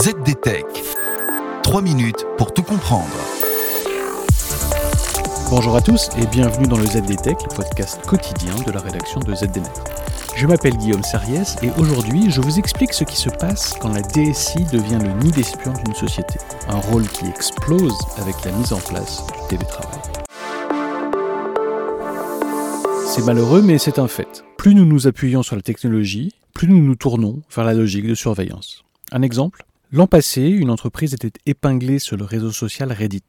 ZDTech. 3 minutes pour tout comprendre. Bonjour à tous et bienvenue dans le ZDTech, le podcast quotidien de la rédaction de ZDNet. Je m'appelle Guillaume Sariès et aujourd'hui je vous explique ce qui se passe quand la DSI devient le nid d'espion d'une société. Un rôle qui explose avec la mise en place du télétravail. C'est malheureux mais c'est un fait. Plus nous nous appuyons sur la technologie, plus nous nous tournons vers la logique de surveillance. Un exemple L'an passé, une entreprise était épinglée sur le réseau social Reddit.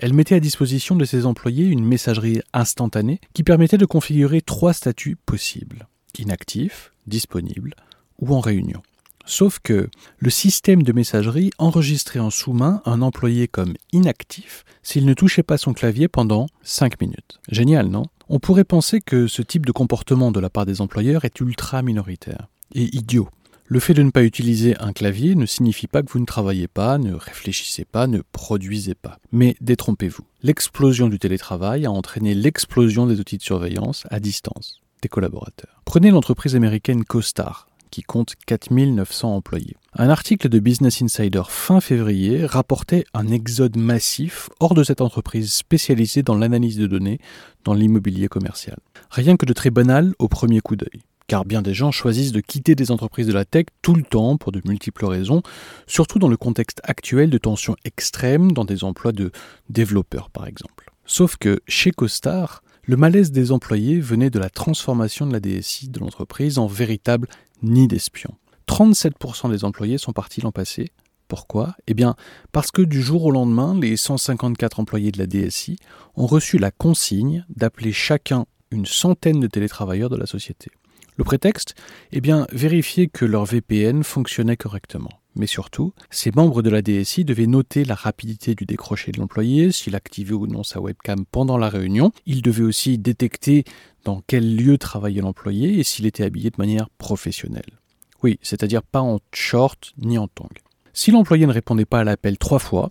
Elle mettait à disposition de ses employés une messagerie instantanée qui permettait de configurer trois statuts possibles inactif, disponible ou en réunion. Sauf que le système de messagerie enregistrait en sous-main un employé comme inactif s'il ne touchait pas son clavier pendant 5 minutes. Génial, non? On pourrait penser que ce type de comportement de la part des employeurs est ultra minoritaire et idiot. Le fait de ne pas utiliser un clavier ne signifie pas que vous ne travaillez pas, ne réfléchissez pas, ne produisez pas. Mais détrompez-vous. L'explosion du télétravail a entraîné l'explosion des outils de surveillance à distance des collaborateurs. Prenez l'entreprise américaine CoStar, qui compte 4900 employés. Un article de Business Insider fin février rapportait un exode massif hors de cette entreprise spécialisée dans l'analyse de données dans l'immobilier commercial. Rien que de très banal au premier coup d'œil car bien des gens choisissent de quitter des entreprises de la tech tout le temps pour de multiples raisons, surtout dans le contexte actuel de tensions extrêmes dans des emplois de développeurs par exemple. Sauf que chez CoStar, le malaise des employés venait de la transformation de la DSI de l'entreprise en véritable nid d'espions. 37% des employés sont partis l'an passé. Pourquoi? Eh bien, parce que du jour au lendemain, les 154 employés de la DSI ont reçu la consigne d'appeler chacun une centaine de télétravailleurs de la société. Le prétexte Eh bien, vérifier que leur VPN fonctionnait correctement. Mais surtout, ces membres de la DSI devaient noter la rapidité du décroché de l'employé, s'il activait ou non sa webcam pendant la réunion. Ils devaient aussi détecter dans quel lieu travaillait l'employé et s'il était habillé de manière professionnelle. Oui, c'est-à-dire pas en short ni en tong. Si l'employé ne répondait pas à l'appel trois fois,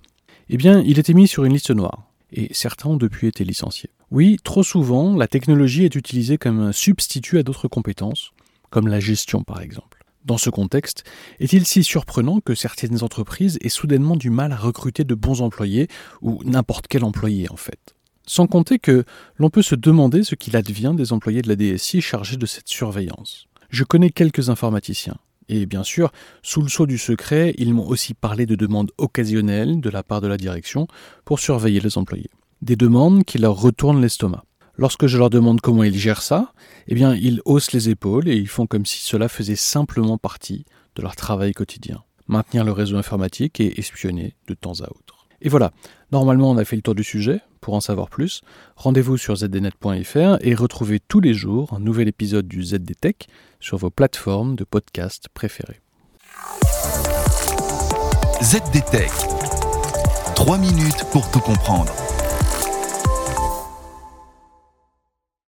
eh bien, il était mis sur une liste noire. Et certains ont depuis été licenciés. Oui, trop souvent, la technologie est utilisée comme un substitut à d'autres compétences, comme la gestion par exemple. Dans ce contexte, est-il si surprenant que certaines entreprises aient soudainement du mal à recruter de bons employés, ou n'importe quel employé en fait? Sans compter que l'on peut se demander ce qu'il advient des employés de la DSI chargés de cette surveillance. Je connais quelques informaticiens. Et bien sûr, sous le sceau du secret, ils m'ont aussi parlé de demandes occasionnelles de la part de la direction pour surveiller les employés des demandes qui leur retournent l'estomac. Lorsque je leur demande comment ils gèrent ça, eh bien, ils haussent les épaules et ils font comme si cela faisait simplement partie de leur travail quotidien. Maintenir le réseau informatique et espionner de temps à autre. Et voilà, normalement on a fait le tour du sujet. Pour en savoir plus, rendez-vous sur zdnet.fr et retrouvez tous les jours un nouvel épisode du ZDTech sur vos plateformes de podcast préférées. ZDTech. 3 minutes pour tout comprendre.